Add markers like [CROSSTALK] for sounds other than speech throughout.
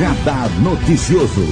Radar Noticioso.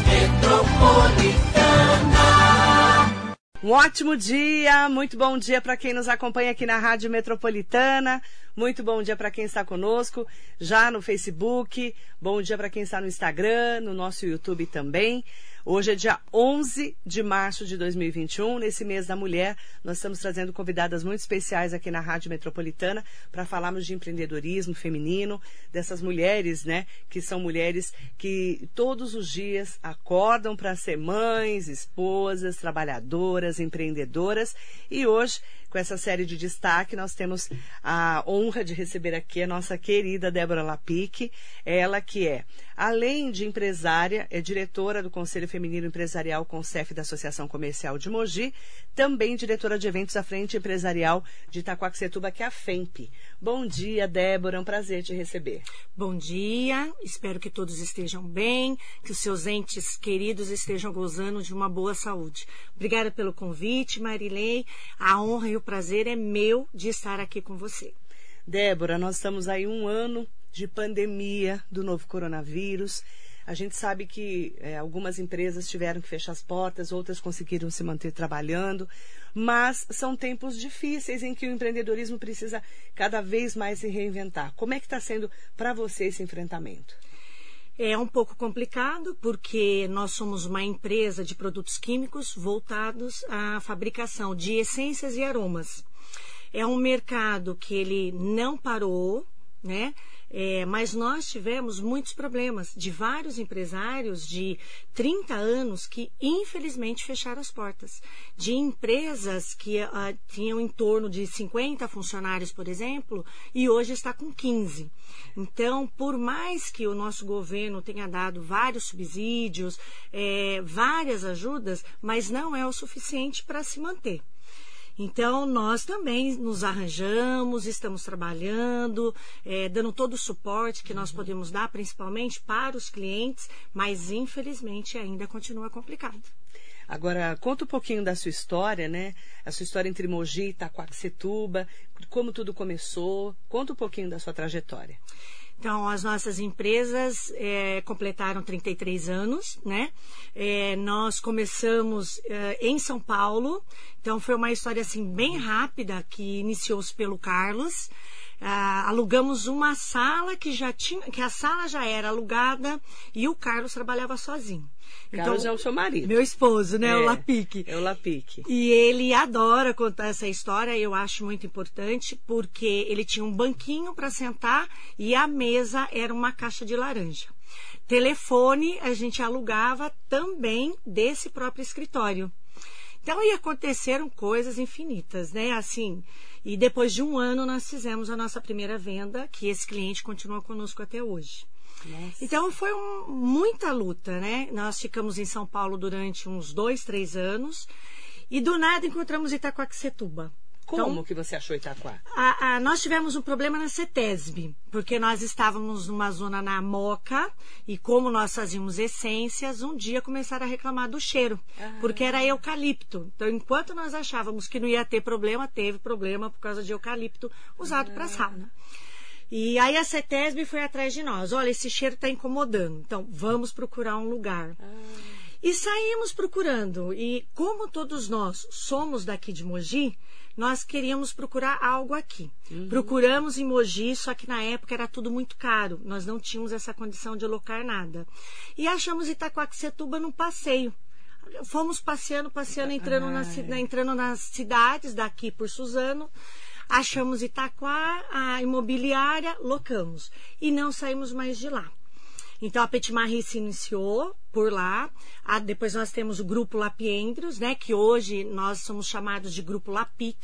Um ótimo dia, muito bom dia para quem nos acompanha aqui na Rádio Metropolitana. Muito bom dia para quem está conosco já no Facebook. Bom dia para quem está no Instagram, no nosso YouTube também. Hoje é dia 11 de março de 2021. Nesse mês da mulher, nós estamos trazendo convidadas muito especiais aqui na Rádio Metropolitana para falarmos de empreendedorismo feminino, dessas mulheres, né, que são mulheres que todos os dias acordam para ser mães, esposas, trabalhadoras, empreendedoras. E hoje com essa série de destaque, nós temos a honra de receber aqui a nossa querida Débora Lapique, ela que é, além de empresária, é diretora do Conselho Feminino Empresarial Concef da Associação Comercial de Mogi, também diretora de eventos à Frente Empresarial de Itacoaxetuba, que é a FEMP. Bom dia, Débora, é um prazer te receber. Bom dia, espero que todos estejam bem, que os seus entes queridos estejam gozando de uma boa saúde. Obrigada pelo convite, Marilei. A honra e o prazer é meu de estar aqui com você. Débora, nós estamos aí um ano de pandemia do novo coronavírus. A gente sabe que é, algumas empresas tiveram que fechar as portas, outras conseguiram se manter trabalhando, mas são tempos difíceis em que o empreendedorismo precisa cada vez mais se reinventar. Como é que está sendo para você esse enfrentamento? É um pouco complicado porque nós somos uma empresa de produtos químicos voltados à fabricação de essências e aromas. É um mercado que ele não parou, né? É, mas nós tivemos muitos problemas de vários empresários de 30 anos que infelizmente fecharam as portas. De empresas que uh, tinham em torno de 50 funcionários, por exemplo, e hoje está com 15. Então, por mais que o nosso governo tenha dado vários subsídios, é, várias ajudas, mas não é o suficiente para se manter. Então, nós também nos arranjamos, estamos trabalhando, é, dando todo o suporte que nós podemos dar, principalmente para os clientes, mas infelizmente ainda continua complicado. Agora, conta um pouquinho da sua história, né? A sua história entre Mogi e Itaquaquecetuba, como tudo começou. Conta um pouquinho da sua trajetória. Então, as nossas empresas é, completaram 33 anos, né? É, nós começamos é, em São Paulo, então foi uma história assim bem rápida que iniciou-se pelo Carlos. Ah, alugamos uma sala que já tinha, que a sala já era alugada e o Carlos trabalhava sozinho. Carlos então, é o seu marido. Meu esposo, né? É, o Lapique. É o Lapique. E ele adora contar essa história, eu acho muito importante, porque ele tinha um banquinho para sentar e a mesa era uma caixa de laranja. Telefone a gente alugava também desse próprio escritório. Então, e aconteceram coisas infinitas, né? Assim, e depois de um ano nós fizemos a nossa primeira venda, que esse cliente continua conosco até hoje. Nossa. Então foi um, muita luta, né? Nós ficamos em São Paulo durante uns dois, três anos e do nada encontramos Itacoaxetuba. Como então, que você achou Itaquá? A, a, nós tivemos um problema na CETESB, porque nós estávamos numa zona na Moca e como nós fazíamos essências, um dia começaram a reclamar do cheiro, ah. porque era eucalipto. Então, enquanto nós achávamos que não ia ter problema, teve problema por causa de eucalipto usado ah. para sauna. E aí a CETESB foi atrás de nós. Olha, esse cheiro está incomodando. Então, vamos procurar um lugar. Ah. E saímos procurando. E como todos nós somos daqui de Mogi, nós queríamos procurar algo aqui. Uhum. Procuramos em Mogi, só que na época era tudo muito caro. Nós não tínhamos essa condição de alocar nada. E achamos Itacoaxetuba num passeio. Fomos passeando, passeando, entrando, na, entrando nas cidades daqui por Suzano. Achamos Itaquá, a imobiliária, locamos. E não saímos mais de lá. Então a Petit Marie se iniciou por lá. Ah, depois nós temos o grupo Lapiendros, né, que hoje nós somos chamados de grupo Lapic.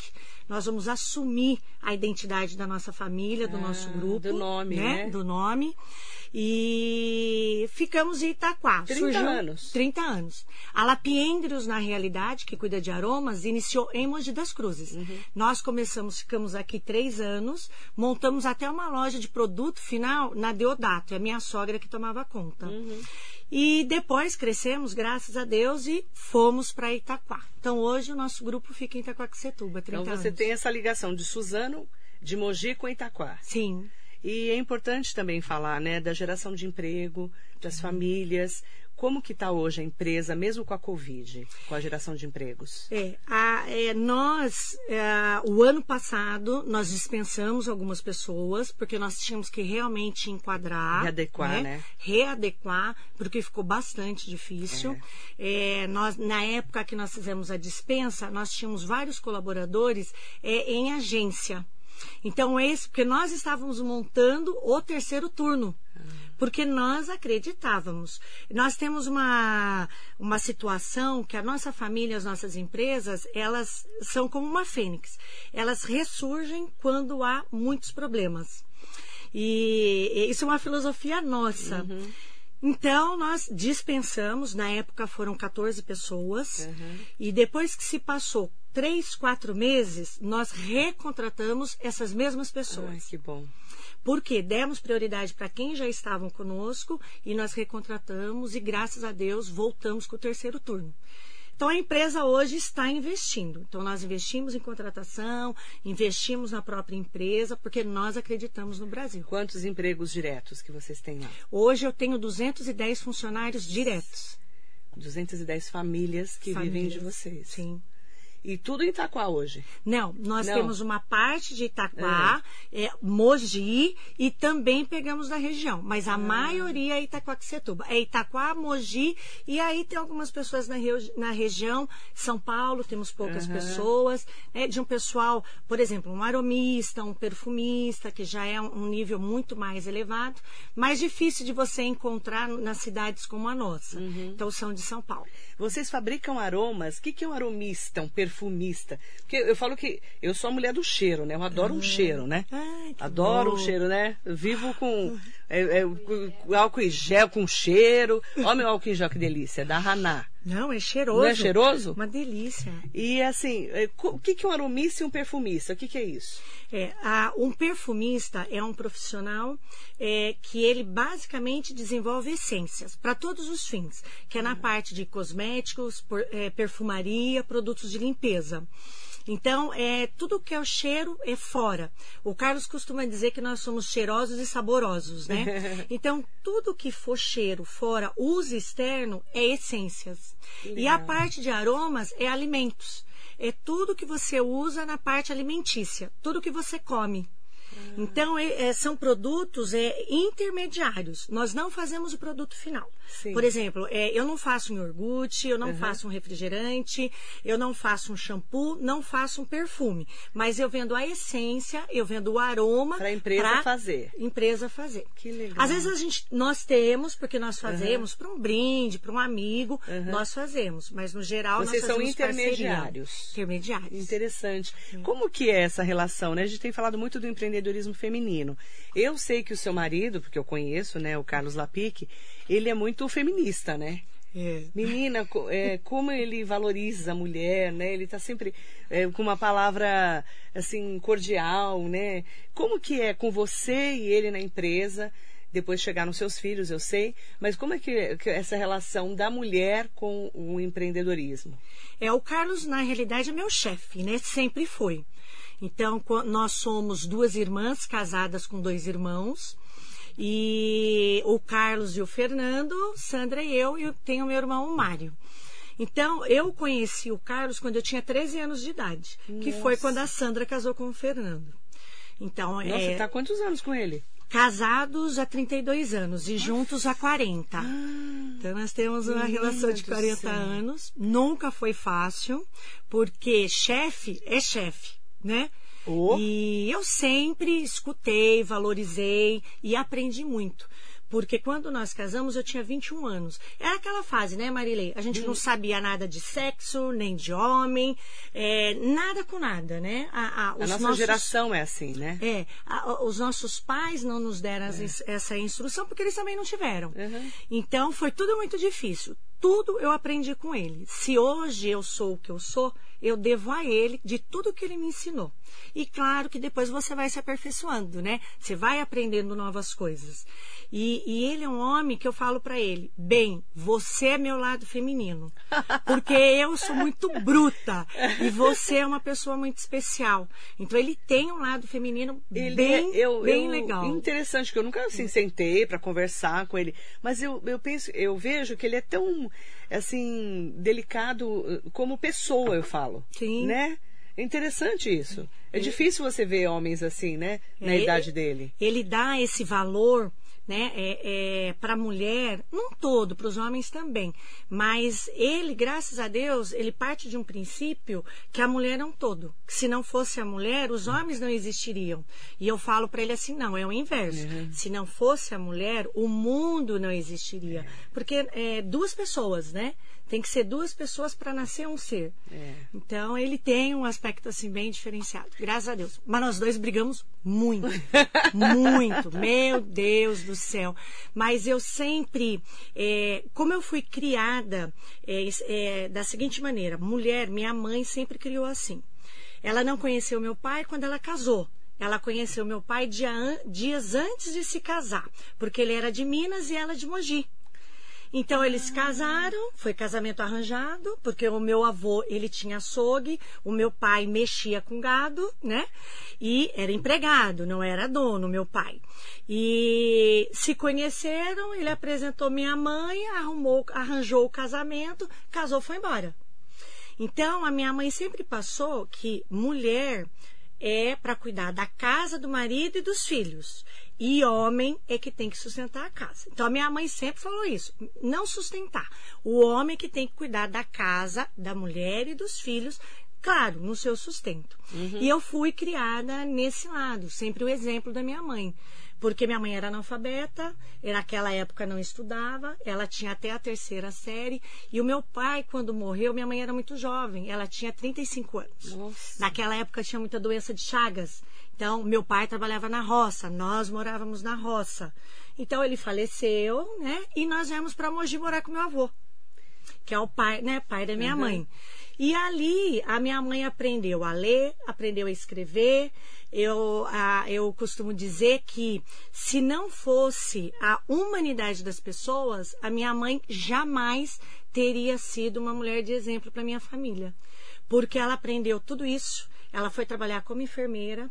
Nós vamos assumir a identidade da nossa família, do ah, nosso grupo, do nome, né? né? Do nome. E ficamos em Itaquá. 30 Surgiu anos. 30 anos. A Lapiendros, na realidade, que cuida de aromas, iniciou em Mogi das Cruzes. Uhum. Nós começamos, ficamos aqui três anos, montamos até uma loja de produto final na Deodato, é a minha sogra que tomava conta. Uhum. E depois crescemos, graças a Deus, e fomos para Itaquá. Então hoje o nosso grupo fica em Itaquaquecetuba, 30 Então você anos. tem essa ligação de Suzano, de Mogi com Itaquá. Sim. E é importante também falar, né, da geração de emprego, das famílias. Como que está hoje a empresa, mesmo com a Covid, com a geração de empregos? É, a, é, nós, é, o ano passado, nós dispensamos algumas pessoas, porque nós tínhamos que realmente enquadrar. Readequar, né? né? Readequar, porque ficou bastante difícil. É. é. nós, na época que nós fizemos a dispensa, nós tínhamos vários colaboradores é, em agência. Então, esse, porque nós estávamos montando o terceiro turno porque nós acreditávamos. Nós temos uma, uma situação que a nossa família, as nossas empresas, elas são como uma fênix. Elas ressurgem quando há muitos problemas. E isso é uma filosofia nossa. Uhum. Então, nós dispensamos, na época foram 14 pessoas, uhum. e depois que se passou três, quatro meses, nós recontratamos essas mesmas pessoas. Ai, que bom. Porque demos prioridade para quem já estavam conosco e nós recontratamos e, graças a Deus, voltamos com o terceiro turno. Então a empresa hoje está investindo. Então nós investimos em contratação, investimos na própria empresa, porque nós acreditamos no Brasil. Quantos empregos diretos que vocês têm lá? Hoje eu tenho 210 funcionários diretos. 210 famílias que famílias, vivem de vocês. Sim. E tudo em Itaquá hoje? Não, nós Não. temos uma parte de Itaquá, é. É, Mogi e também pegamos da região. Mas a ah. maioria é Itaquaquecetuba. É Itaquá, Mogi e aí tem algumas pessoas na, na região. São Paulo, temos poucas uhum. pessoas. É, de um pessoal, por exemplo, um aromista, um perfumista, que já é um nível muito mais elevado. Mais difícil de você encontrar nas cidades como a nossa. Uhum. Então são de São Paulo. Vocês fabricam aromas. O que, que é um aromista, um perfumista? Porque eu falo que eu sou a mulher do cheiro, né? Eu adoro um cheiro, né? Ai, adoro bom. um cheiro, né? Eu vivo com é, é, álcool em gel com cheiro. Olha meu álcool em gel, que delícia. É da Haná. Não, é cheiroso. Não é cheiroso? Uma delícia. E assim, é, o que, é um aromista e um perfumista? O que, que é isso? É, a, um perfumista é um profissional é, que ele basicamente desenvolve essências para todos os fins, que é na parte de cosméticos, por, é, perfumaria, produtos de limpeza. Então, é, tudo que é o cheiro é fora. O Carlos costuma dizer que nós somos cheirosos e saborosos, né? [LAUGHS] então, tudo que for cheiro fora, uso externo, é essências. E a parte de aromas é alimentos. É tudo que você usa na parte alimentícia, tudo que você come. Então, é, é, são produtos é, intermediários. Nós não fazemos o produto final. Sim. Por exemplo, é, eu não faço um iogurte, eu não uhum. faço um refrigerante, eu não faço um shampoo, não faço um perfume. Mas eu vendo a essência, eu vendo o aroma. Para a empresa fazer. Empresa fazer. Que legal. Às vezes a gente, nós temos, porque nós fazemos uhum. para um brinde, para um amigo, uhum. nós fazemos. Mas no geral Vocês nós são intermediários. Parceria. Intermediários. Interessante. Como que é essa relação? Né? A gente tem falado muito do empreendedorismo feminino. Eu sei que o seu marido, porque eu conheço, né, o Carlos Lapique, ele é muito feminista, né? É. Menina, é, como ele valoriza a mulher, né? Ele está sempre é, com uma palavra assim cordial, né? Como que é com você e ele na empresa? Depois chegar nos seus filhos, eu sei, mas como é que, que essa relação da mulher com o empreendedorismo? É o Carlos na realidade é meu chefe, né? Sempre foi. Então nós somos duas irmãs casadas com dois irmãos. E o Carlos e o Fernando, Sandra e eu, e eu tenho meu irmão o Mário. Então, eu conheci o Carlos quando eu tinha 13 anos de idade, Nossa. que foi quando a Sandra casou com o Fernando. Então, Nossa, é... tá quantos anos com ele? Casados há 32 anos e juntos há 40. Ah, então nós temos uma relação de 40 anos. Nunca foi fácil, porque chefe é chefe, né? Oh. E eu sempre escutei, valorizei e aprendi muito. Porque quando nós casamos, eu tinha 21 anos. Era aquela fase, né, Marilei? A gente hum. não sabia nada de sexo, nem de homem, é, nada com nada, né? A, a, a nossa nossos, geração é assim, né? É. A, os nossos pais não nos deram é. essa instrução porque eles também não tiveram. Uhum. Então, foi tudo muito difícil. Tudo eu aprendi com ele. Se hoje eu sou o que eu sou, eu devo a ele de tudo que ele me ensinou. E claro que depois você vai se aperfeiçoando, né? Você vai aprendendo novas coisas. E, e ele é um homem que eu falo para ele: bem, você é meu lado feminino. Porque eu sou muito bruta e você é uma pessoa muito especial. Então ele tem um lado feminino ele bem, é, eu, bem eu, legal. Interessante, que eu nunca assim, sentei para conversar com ele. Mas eu, eu penso, eu vejo que ele é tão assim, delicado uh, como pessoa, eu falo. Sim. Né? É interessante isso. É difícil você ver homens assim, né? Na é, idade dele. Ele dá esse valor né, é, é, para a mulher, não todo, para os homens também, mas ele, graças a Deus, ele parte de um princípio que a mulher é um todo. Que se não fosse a mulher, os homens não existiriam. E eu falo para ele assim, não, é o inverso. Uhum. Se não fosse a mulher, o mundo não existiria. Porque é, duas pessoas, né? Tem que ser duas pessoas para nascer um ser. É. Então ele tem um aspecto assim bem diferenciado. Graças a Deus. Mas nós dois brigamos muito, [LAUGHS] muito. Meu Deus do céu. Mas eu sempre, é, como eu fui criada é, é, da seguinte maneira, mulher, minha mãe sempre criou assim. Ela não conheceu meu pai quando ela casou. Ela conheceu meu pai dia, dias antes de se casar, porque ele era de Minas e ela de Mogi. Então eles casaram, foi casamento arranjado, porque o meu avô, ele tinha açougue, o meu pai mexia com gado, né? E era empregado, não era dono, meu pai. E se conheceram, ele apresentou minha mãe, arrumou, arranjou o casamento, casou, foi embora. Então a minha mãe sempre passou que mulher é para cuidar da casa do marido e dos filhos. E homem é que tem que sustentar a casa. Então a minha mãe sempre falou isso: não sustentar. O homem é que tem que cuidar da casa, da mulher e dos filhos, claro, no seu sustento. Uhum. E eu fui criada nesse lado, sempre o exemplo da minha mãe. Porque minha mãe era analfabeta, naquela época não estudava, ela tinha até a terceira série. E o meu pai, quando morreu, minha mãe era muito jovem, ela tinha 35 anos. Nossa. Naquela época tinha muita doença de Chagas. Então, meu pai trabalhava na roça, nós morávamos na roça. Então, ele faleceu, né? E nós viemos para Mogi morar com meu avô, que é o pai, né? Pai da minha uhum. mãe. E ali, a minha mãe aprendeu a ler, aprendeu a escrever. Eu, a, eu costumo dizer que se não fosse a humanidade das pessoas, a minha mãe jamais teria sido uma mulher de exemplo para minha família. Porque ela aprendeu tudo isso ela foi trabalhar como enfermeira.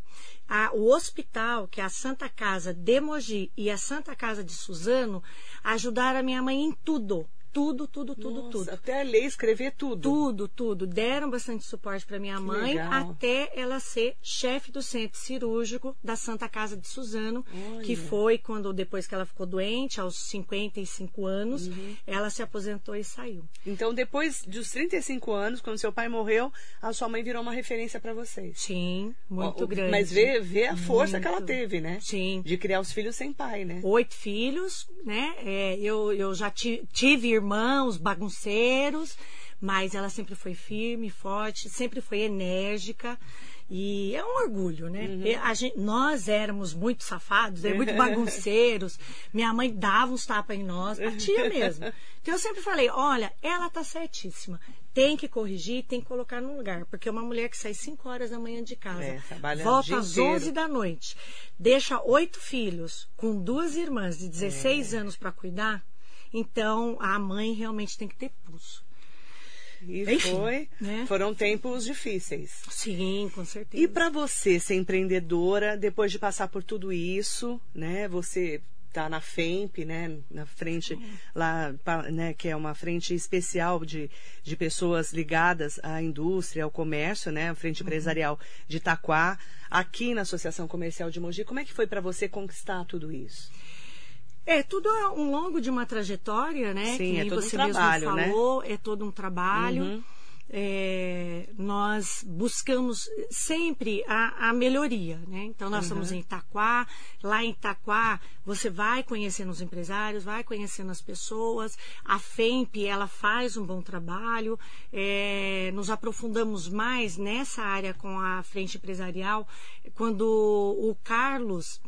A, o hospital, que é a Santa Casa de Mogi e a Santa Casa de Suzano, ajudaram a minha mãe em tudo tudo, tudo, tudo, Nossa, tudo. Até ler, escrever tudo. Tudo, tudo. Deram bastante suporte para minha que mãe legal. até ela ser chefe do centro cirúrgico da Santa Casa de Suzano, Olha. que foi quando depois que ela ficou doente, aos 55 anos, uhum. ela se aposentou e saiu. Então, depois dos 35 anos, quando seu pai morreu, a sua mãe virou uma referência para vocês. Sim, muito o, grande. Mas vê, vê a força muito. que ela teve, né? Sim. De criar os filhos sem pai, né? Oito filhos, né? É, eu, eu já tive irmãos bagunceiros, mas ela sempre foi firme, forte, sempre foi enérgica. E é um orgulho, né? Uhum. Gente, nós éramos muito safados, é muito [LAUGHS] bagunceiros. Minha mãe dava uns tapas em nós, batia mesmo. Então eu sempre falei: olha, ela tá certíssima. Tem que corrigir, tem que colocar no lugar. Porque é uma mulher que sai 5 horas da manhã de casa, é, volta às 11 da noite, deixa oito filhos com duas irmãs de 16 é. anos para cuidar então, a mãe realmente tem que ter pulso. E Enfim, foi, né? foram tempos difíceis. Sim, com certeza. E para você ser empreendedora, depois de passar por tudo isso, né? Você tá na FEMP, né, na frente lá, né, que é uma frente especial de, de pessoas ligadas à indústria, ao comércio, né, a frente uhum. empresarial de Itaquá, aqui na Associação Comercial de Mogi. Como é que foi para você conquistar tudo isso? É, tudo é um longo de uma trajetória, né? Sim, que é todo você um trabalho, mesmo falou, né? é todo um trabalho. Uhum. É, nós buscamos sempre a, a, melhoria, né? Então nós uhum. estamos em Itaquá, lá em Itaquá você vai conhecendo os empresários, vai conhecendo as pessoas, a FEMP ela faz um bom trabalho, é, nos aprofundamos mais nessa área com a frente empresarial, quando o Carlos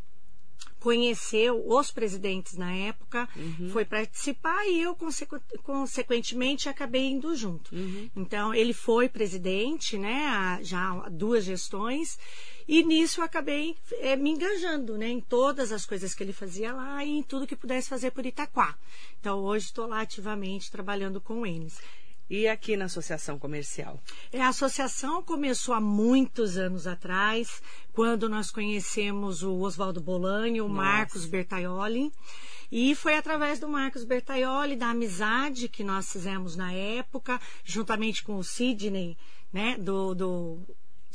conheceu os presidentes na época, uhum. foi participar e eu, consecu consequentemente, acabei indo junto. Uhum. Então, ele foi presidente, né, já há duas gestões, e nisso eu acabei é, me engajando, né, em todas as coisas que ele fazia lá e em tudo que pudesse fazer por Itaquá. Então, hoje estou lá ativamente trabalhando com eles. E aqui na Associação Comercial? É, a associação começou há muitos anos atrás, quando nós conhecemos o Oswaldo Bolani, o Nossa. Marcos Bertaioli. E foi através do Marcos Bertaioli, da amizade que nós fizemos na época, juntamente com o Sidney, né, do, do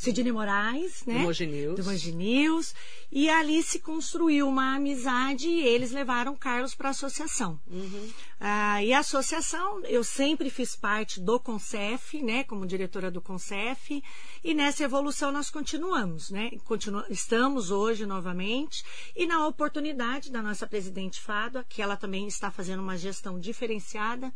Sidney Moraes, né? Do Mogi News. Do Mogi News. E ali se construiu uma amizade e eles levaram Carlos para a associação. Uhum. Ah, e a associação, eu sempre fiz parte do Concef, né? Como diretora do Concef. E nessa evolução nós continuamos, né? Continu estamos hoje novamente. E na oportunidade da nossa presidente Fado, que ela também está fazendo uma gestão diferenciada,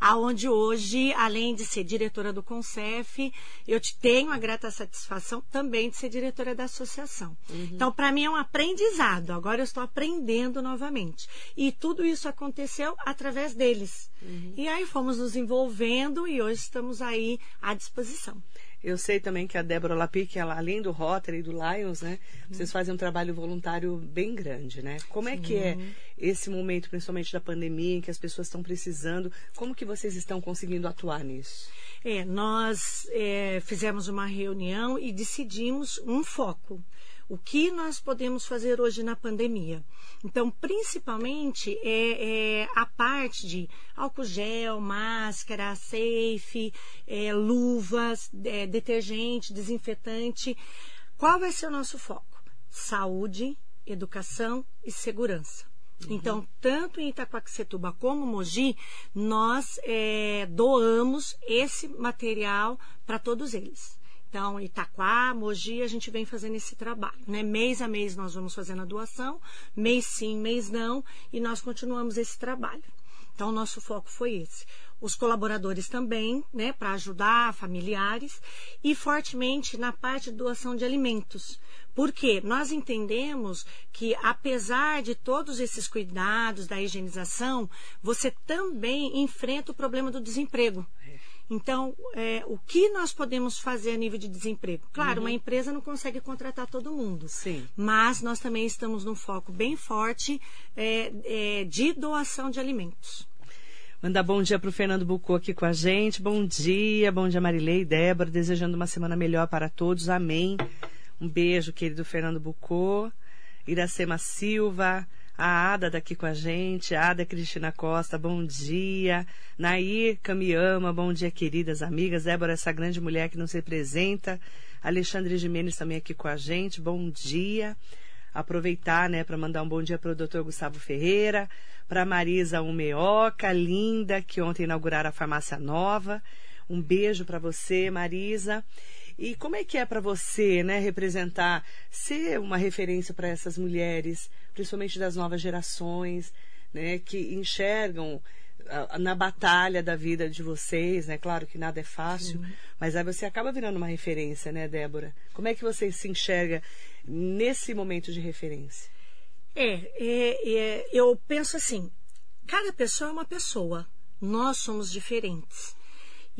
aonde hoje, além de ser diretora do Concef, eu te tenho a grata satisfação satisfação também de ser diretora da associação. Uhum. Então, para mim é um aprendizado. Agora eu estou aprendendo novamente. E tudo isso aconteceu através deles. Uhum. E aí fomos nos envolvendo e hoje estamos aí à disposição. Eu sei também que a Débora Lapic, ela, além do Rotary e do Lions, né? Uhum. Vocês fazem um trabalho voluntário bem grande, né? Como é Sim. que é esse momento, principalmente da pandemia, em que as pessoas estão precisando? Como que vocês estão conseguindo atuar nisso? É, nós é, fizemos uma reunião e decidimos um foco o que nós podemos fazer hoje na pandemia. Então, principalmente é, é a parte de álcool gel, máscara, safe, é, luvas, é, detergente, desinfetante. Qual vai ser o nosso foco? Saúde, educação e segurança. Uhum. Então, tanto em Itaquaquecetuba como Mogi, nós é, doamos esse material para todos eles. Então, Itaquá, Mogi, a gente vem fazendo esse trabalho, né? Mês a mês nós vamos fazendo a doação, mês sim, mês não, e nós continuamos esse trabalho. Então, nosso foco foi esse. Os colaboradores também, né, para ajudar familiares, e fortemente na parte de doação de alimentos. Porque nós entendemos que, apesar de todos esses cuidados da higienização, você também enfrenta o problema do desemprego. Então, é, o que nós podemos fazer a nível de desemprego? Claro, uhum. uma empresa não consegue contratar todo mundo. Sim. Mas nós também estamos num foco bem forte é, é, de doação de alimentos. Mandar bom dia para o Fernando Bucô aqui com a gente. Bom dia, bom dia Marilei e Débora. Desejando uma semana melhor para todos. Amém. Um beijo, querido Fernando Bucô. Iracema Silva. A Ada daqui com a gente, a Ada Cristina Costa, bom dia. Nair Camiama, bom dia, queridas amigas. Débora, essa grande mulher que nos representa. Alexandre Jimenez também aqui com a gente, bom dia. Aproveitar, né, para mandar um bom dia para o Dr. Gustavo Ferreira, para Marisa Umeoca, linda, que ontem inauguraram a farmácia nova. Um beijo para você, Marisa. E como é que é para você, né, representar, ser uma referência para essas mulheres, principalmente das novas gerações, né, que enxergam na batalha da vida de vocês, né? Claro que nada é fácil, Sim. mas aí você acaba virando uma referência, né, Débora? Como é que você se enxerga nesse momento de referência? É, é, é eu penso assim, cada pessoa é uma pessoa, nós somos diferentes.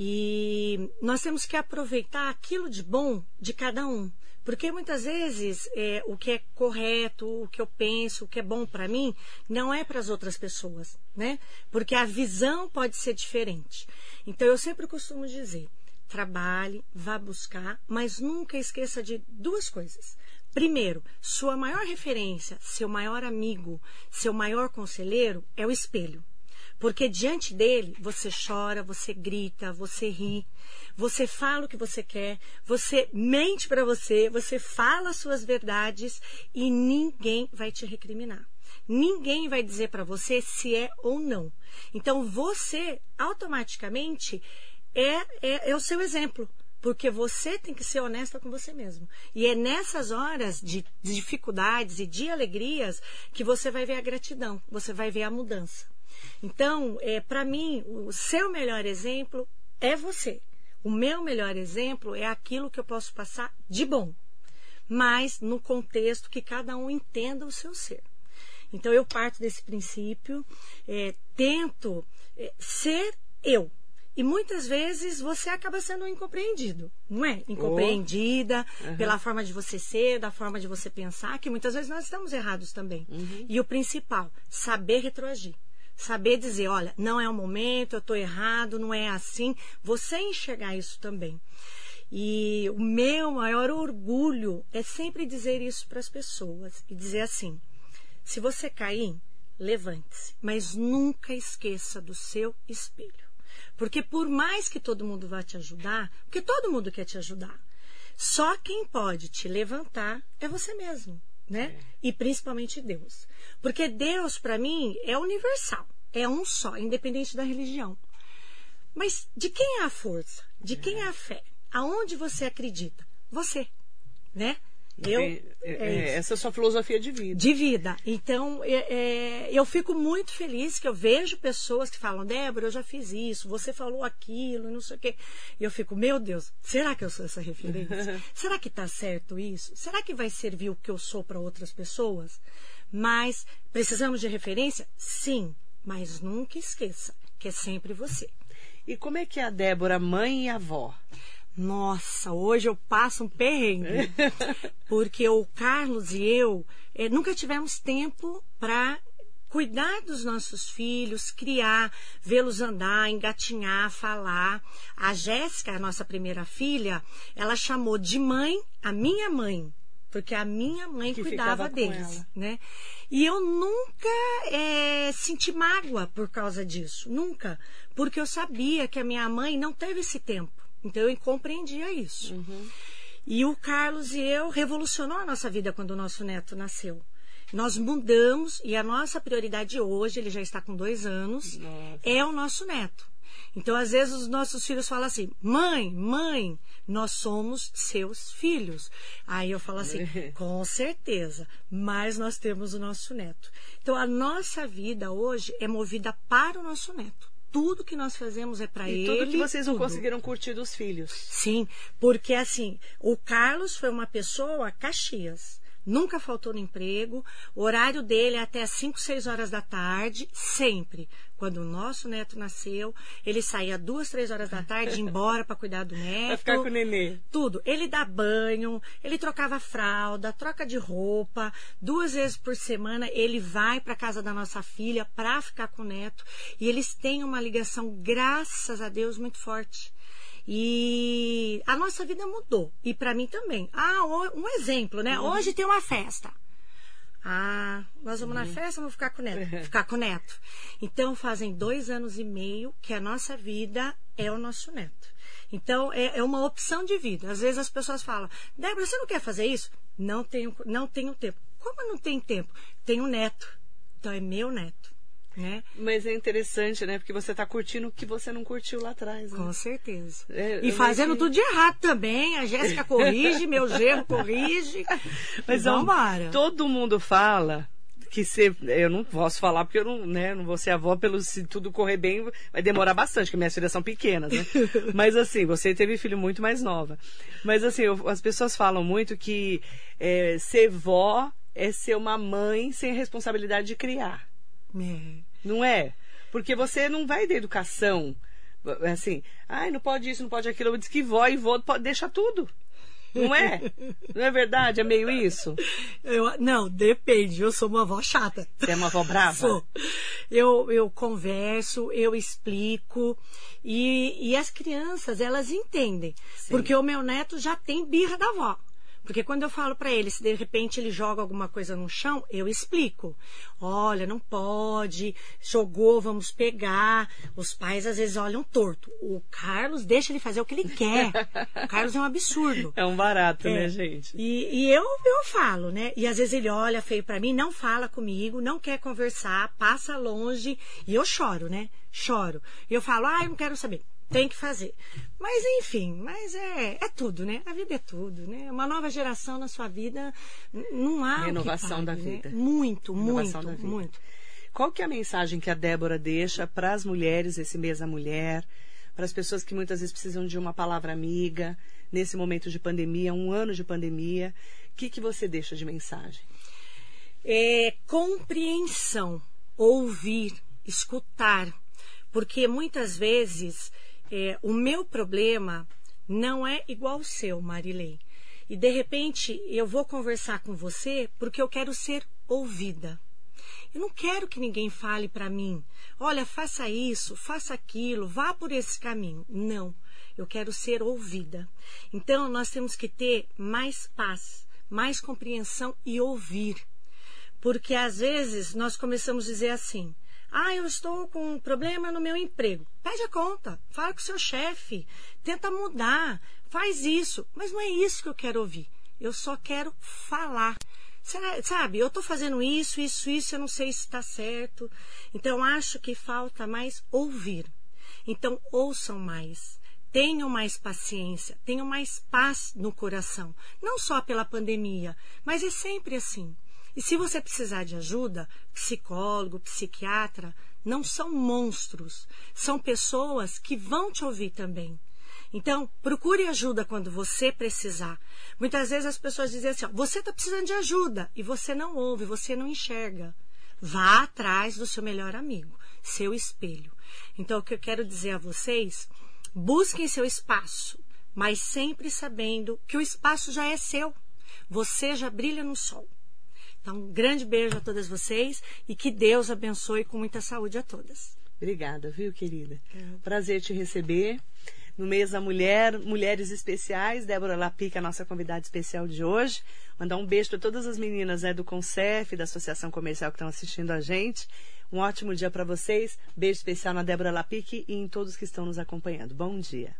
E nós temos que aproveitar aquilo de bom de cada um. Porque muitas vezes é, o que é correto, o que eu penso, o que é bom para mim, não é para as outras pessoas, né? Porque a visão pode ser diferente. Então eu sempre costumo dizer: trabalhe, vá buscar, mas nunca esqueça de duas coisas. Primeiro, sua maior referência, seu maior amigo, seu maior conselheiro é o espelho. Porque diante dele, você chora, você grita, você ri, você fala o que você quer, você mente para você, você fala as suas verdades e ninguém vai te recriminar. Ninguém vai dizer para você se é ou não. Então você automaticamente é, é, é o seu exemplo porque você tem que ser honesta com você mesmo. E é nessas horas de dificuldades e de alegrias que você vai ver a gratidão, você vai ver a mudança. Então, é, para mim, o seu melhor exemplo é você. O meu melhor exemplo é aquilo que eu posso passar de bom. mas no contexto que cada um entenda o seu ser. Então eu parto desse princípio, é, tento é, ser eu. E muitas vezes você acaba sendo incompreendido, não é? Incompreendida oh. uhum. pela forma de você ser, da forma de você pensar, que muitas vezes nós estamos errados também. Uhum. E o principal, saber retroagir. Saber dizer, olha, não é o momento, eu estou errado, não é assim. Você enxergar isso também. E o meu maior orgulho é sempre dizer isso para as pessoas e dizer assim: se você cair, levante-se, mas nunca esqueça do seu espelho. Porque por mais que todo mundo vá te ajudar, porque todo mundo quer te ajudar, só quem pode te levantar é você mesmo, né? É. E principalmente Deus. Porque Deus, para mim, é universal, é um só, independente da religião. Mas de quem é a força? De quem é a fé? Aonde você acredita? Você, né? Eu, é, é essa é a sua filosofia de vida. De vida. Então, é, é, eu fico muito feliz que eu vejo pessoas que falam, Débora, eu já fiz isso, você falou aquilo, não sei o quê. E eu fico, meu Deus, será que eu sou essa referência? [LAUGHS] será que está certo isso? Será que vai servir o que eu sou para outras pessoas? Mas precisamos de referência? Sim, mas nunca esqueça que é sempre você. E como é que é a Débora, mãe e avó? Nossa, hoje eu passo um perrengue. [LAUGHS] porque o Carlos e eu eh, nunca tivemos tempo para cuidar dos nossos filhos, criar, vê-los andar, engatinhar, falar. A Jéssica, a nossa primeira filha, ela chamou de mãe a minha mãe, porque a minha mãe que cuidava deles, né? E eu nunca é, senti mágoa por causa disso, nunca, porque eu sabia que a minha mãe não teve esse tempo. Então eu compreendia isso. Uhum. E o Carlos e eu revolucionou a nossa vida quando o nosso neto nasceu. Nós mudamos e a nossa prioridade hoje, ele já está com dois anos, nossa. é o nosso neto. Então, às vezes, os nossos filhos falam assim: mãe, mãe, nós somos seus filhos. Aí eu falo assim: [LAUGHS] com certeza, mas nós temos o nosso neto. Então, a nossa vida hoje é movida para o nosso neto tudo que nós fazemos é para ele. E tudo que vocês não tudo. conseguiram curtir dos filhos. Sim, porque assim, o Carlos foi uma pessoa Caxias. Nunca faltou no emprego. O horário dele é até 5, 6 horas da tarde, sempre. Quando o nosso neto nasceu, ele saía duas, três horas da tarde embora para cuidar do neto. [LAUGHS] Pra ficar com o nenê. Tudo. Ele dá banho, ele trocava fralda, troca de roupa. Duas vezes por semana ele vai para casa da nossa filha para ficar com o neto. E eles têm uma ligação, graças a Deus, muito forte. E a nossa vida mudou. E para mim também. Ah, um exemplo, né? Uhum. Hoje tem uma festa. Ah, nós vamos uhum. na festa, vamos ficar com o neto. [LAUGHS] Ficar com o neto. Então, fazem dois anos e meio que a nossa vida é o nosso neto. Então, é, é uma opção de vida. Às vezes as pessoas falam, Débora, você não quer fazer isso? Não tenho, não tenho tempo. Como não tem tempo? Tenho neto. Então, é meu neto. Né? Mas é interessante, né? Porque você está curtindo o que você não curtiu lá atrás. Né? Com certeza. É, e fazendo que... tudo de errado também. A Jéssica corrige, meu gerro corrige. [LAUGHS] Mas vamos Todo mundo fala que se eu não posso falar porque eu não, né, não vou ser avó pelo se tudo correr bem vai demorar bastante porque minhas filhas são pequenas, né? [LAUGHS] Mas assim, você teve filho muito mais nova. Mas assim, eu, as pessoas falam muito que é, ser vó é ser uma mãe sem responsabilidade de criar. É. Não é? Porque você não vai da educação, assim, ai, não pode isso, não pode aquilo. Eu disse que vó e vô deixa tudo. Não é? Não é verdade? É meio isso? Eu, não, depende. Eu sou uma avó chata. Você é uma avó brava? Sou. Eu, eu converso, eu explico. E, e as crianças, elas entendem. Sim. Porque o meu neto já tem birra da avó. Porque quando eu falo para ele, se de repente ele joga alguma coisa no chão, eu explico. Olha, não pode, jogou, vamos pegar. Os pais às vezes olham torto. O Carlos deixa ele fazer o que ele quer. O Carlos é um absurdo. É um barato, né, é. né, gente? E, e, eu, eu falo, né? E às vezes ele olha feio para mim, não fala comigo, não quer conversar, passa longe. E eu choro, né? Choro. E eu falo, ah, eu não quero saber tem que fazer. Mas enfim, mas é, é tudo, né? A vida é tudo, né? Uma nova geração na sua vida, não há renovação da né? vida. Né? Muito, renovação muito, muito. Qual que é a mensagem que a Débora deixa para as mulheres esse mês da mulher, para as pessoas que muitas vezes precisam de uma palavra amiga nesse momento de pandemia, um ano de pandemia? que, que você deixa de mensagem? É compreensão, ouvir, escutar. Porque muitas vezes é, o meu problema não é igual ao seu, Marilei. E de repente eu vou conversar com você porque eu quero ser ouvida. Eu não quero que ninguém fale para mim, olha, faça isso, faça aquilo, vá por esse caminho. Não, eu quero ser ouvida. Então nós temos que ter mais paz, mais compreensão e ouvir. Porque às vezes nós começamos a dizer assim: ah, eu estou com um problema no meu emprego. Pede a conta, fala com o seu chefe, tenta mudar, faz isso. Mas não é isso que eu quero ouvir. Eu só quero falar. Sabe, eu estou fazendo isso, isso, isso, eu não sei se está certo. Então, acho que falta mais ouvir. Então, ouçam mais. Tenham mais paciência, tenham mais paz no coração. Não só pela pandemia, mas é sempre assim. E se você precisar de ajuda, psicólogo, psiquiatra, não são monstros, são pessoas que vão te ouvir também. Então, procure ajuda quando você precisar. Muitas vezes as pessoas dizem assim: ó, você está precisando de ajuda e você não ouve, você não enxerga. Vá atrás do seu melhor amigo, seu espelho. Então, o que eu quero dizer a vocês: busquem seu espaço, mas sempre sabendo que o espaço já é seu. Você já brilha no sol. Então, um grande beijo a todas vocês e que Deus abençoe com muita saúde a todas. Obrigada, viu, querida? É. Prazer te receber. No mês da mulher, Mulheres Especiais, Débora Lapica, nossa convidada especial de hoje. Mandar um beijo para todas as meninas né, do Concef, da Associação Comercial que estão assistindo a gente. Um ótimo dia para vocês. Beijo especial na Débora Lapique e em todos que estão nos acompanhando. Bom dia.